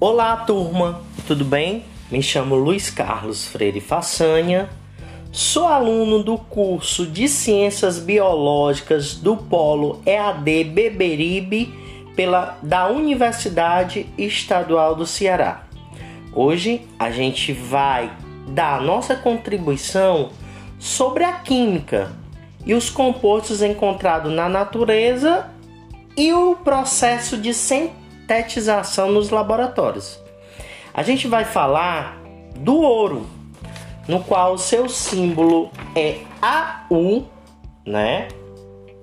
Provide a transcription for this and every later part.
Olá, turma, tudo bem? Me chamo Luiz Carlos Freire Façanha, sou aluno do curso de Ciências Biológicas do Polo EAD Beberibe pela, da Universidade Estadual do Ceará. Hoje a gente vai dar nossa contribuição sobre a química e os compostos encontrados na natureza e o processo de sintetização nos laboratórios. A gente vai falar do ouro, no qual o seu símbolo é AU, né?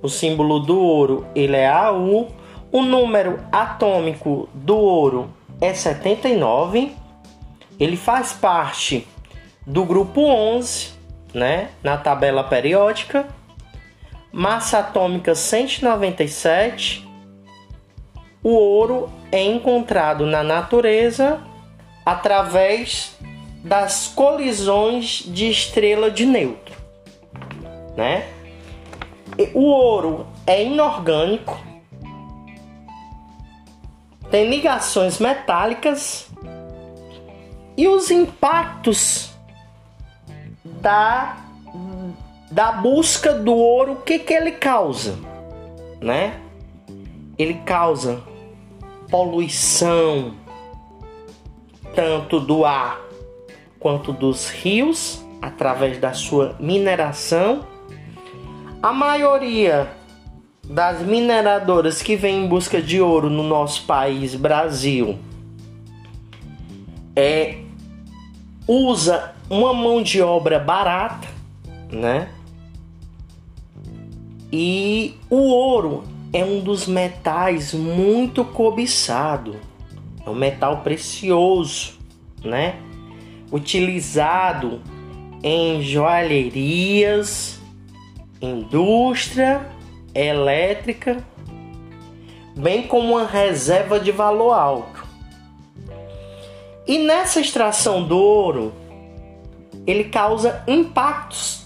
O símbolo do ouro ele é AU, o número atômico do ouro é 79. Ele faz parte do grupo 11, né, na tabela periódica. Massa atômica 197. O ouro é encontrado na natureza através das colisões de estrela de neutro, né? O ouro é inorgânico, tem ligações metálicas e os impactos da da busca do ouro, o que que ele causa, né? Ele causa poluição tanto do ar quanto dos rios através da sua mineração. A maioria das mineradoras que vem em busca de ouro no nosso país, Brasil, é usa uma mão de obra barata, né? E o ouro é um dos metais muito cobiçado. É um metal precioso, né? Utilizado em joalherias, indústria elétrica, bem como uma reserva de valor alto. E nessa extração do ouro, ele causa impactos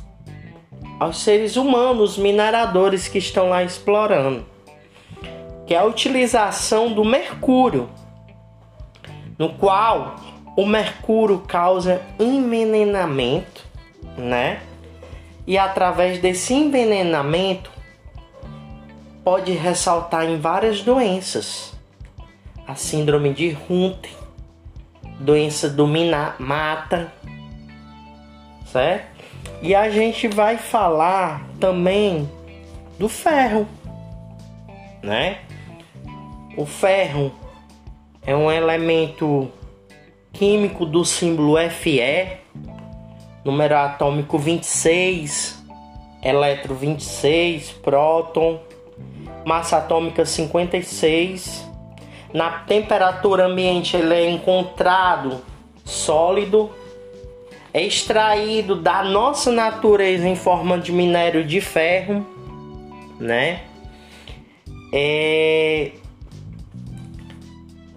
aos seres humanos mineradores que estão lá explorando, que é a utilização do mercúrio, no qual o mercúrio causa envenenamento, né? E através desse envenenamento pode ressaltar em várias doenças. A síndrome de Hunter, doença do mata, certo? E a gente vai falar também do ferro, né? O ferro é um elemento químico do símbolo Fe, número atômico 26, eletro 26, próton, massa atômica 56. Na temperatura ambiente ele é encontrado sólido é extraído da nossa natureza em forma de minério de ferro, né? É...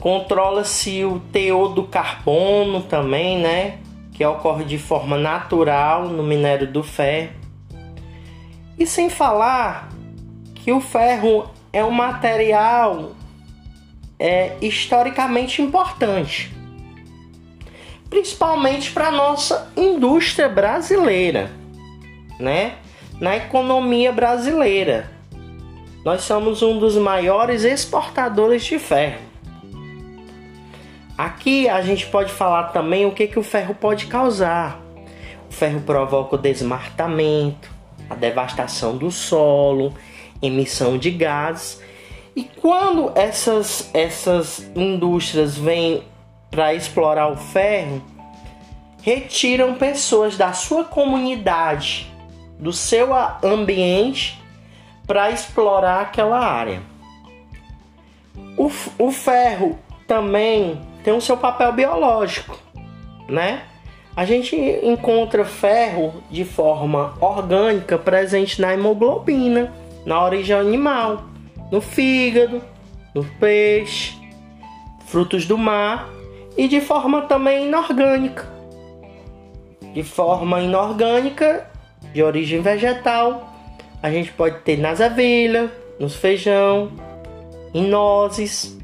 Controla-se o teor do carbono também, né? Que ocorre de forma natural no minério do ferro. E sem falar que o ferro é um material é, historicamente importante principalmente para nossa indústria brasileira, né? Na economia brasileira. Nós somos um dos maiores exportadores de ferro. Aqui a gente pode falar também o que, que o ferro pode causar. O ferro provoca o desmatamento, a devastação do solo, emissão de gases. E quando essas, essas indústrias vêm para explorar o ferro retiram pessoas da sua comunidade, do seu ambiente, para explorar aquela área. O, o ferro também tem o seu papel biológico, né? A gente encontra ferro de forma orgânica presente na hemoglobina, na origem animal, no fígado, no peixe, frutos do mar e de forma também inorgânica. De forma inorgânica, de origem vegetal, a gente pode ter nas avelhas, nos feijão, em nozes,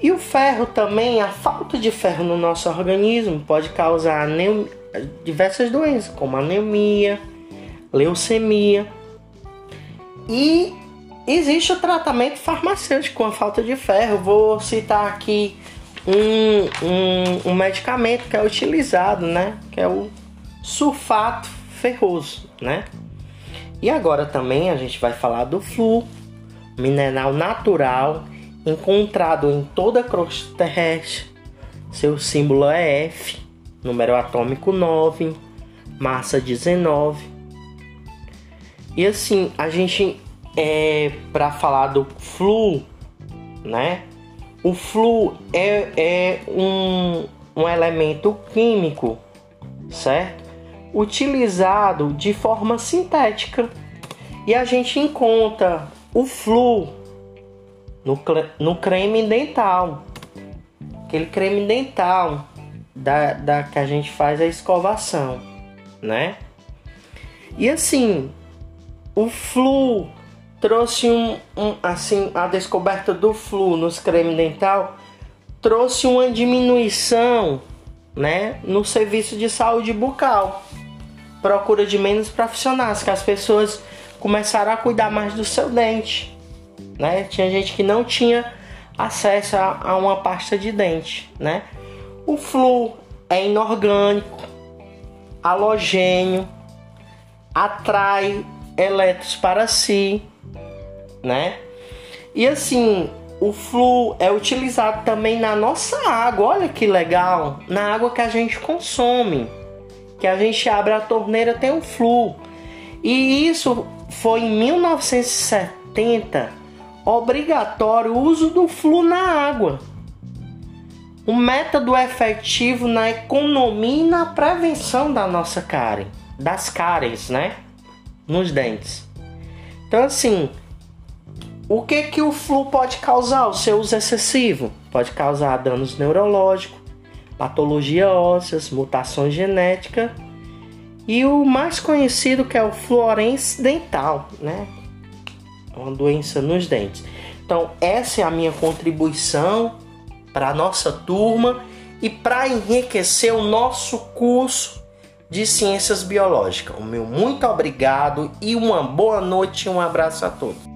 E o ferro também, a falta de ferro no nosso organismo pode causar diversas doenças, como anemia, leucemia. E existe o tratamento farmacêutico com a falta de ferro. Vou citar aqui um, um, um medicamento que é utilizado, né? Que é o sulfato ferroso, né? E agora também a gente vai falar do flu, mineral natural encontrado em toda a crosta terrestre. Seu símbolo é F, número atômico 9, massa 19. E assim, a gente é para falar do flu, né? O flu é, é um, um elemento químico, certo? Utilizado de forma sintética. E a gente encontra o flu no, no creme dental. Aquele creme dental da, da que a gente faz a escovação, né? E assim, o flu trouxe um, um, assim a descoberta do flu nos creme dental trouxe uma diminuição né no serviço de saúde bucal procura de menos profissionais que as pessoas começaram a cuidar mais do seu dente né tinha gente que não tinha acesso a, a uma pasta de dente né o flu é inorgânico halogênio atrai elétrons para si né? E assim, o flu é utilizado também na nossa água. Olha que legal, na água que a gente consome, que a gente abre a torneira tem o flu. E isso foi em 1970 obrigatório o uso do flu na água. Um método efetivo na economia e na prevenção da nossa cárie, das cáries, né? Nos dentes. Então assim, o que que o flu pode causar? O seu uso excessivo pode causar danos neurológicos, patologia ósseas, mutações genéticas e o mais conhecido que é o fluorense dental, né? É uma doença nos dentes. Então, essa é a minha contribuição para a nossa turma e para enriquecer o nosso curso de Ciências Biológicas. O meu muito obrigado e uma boa noite e um abraço a todos.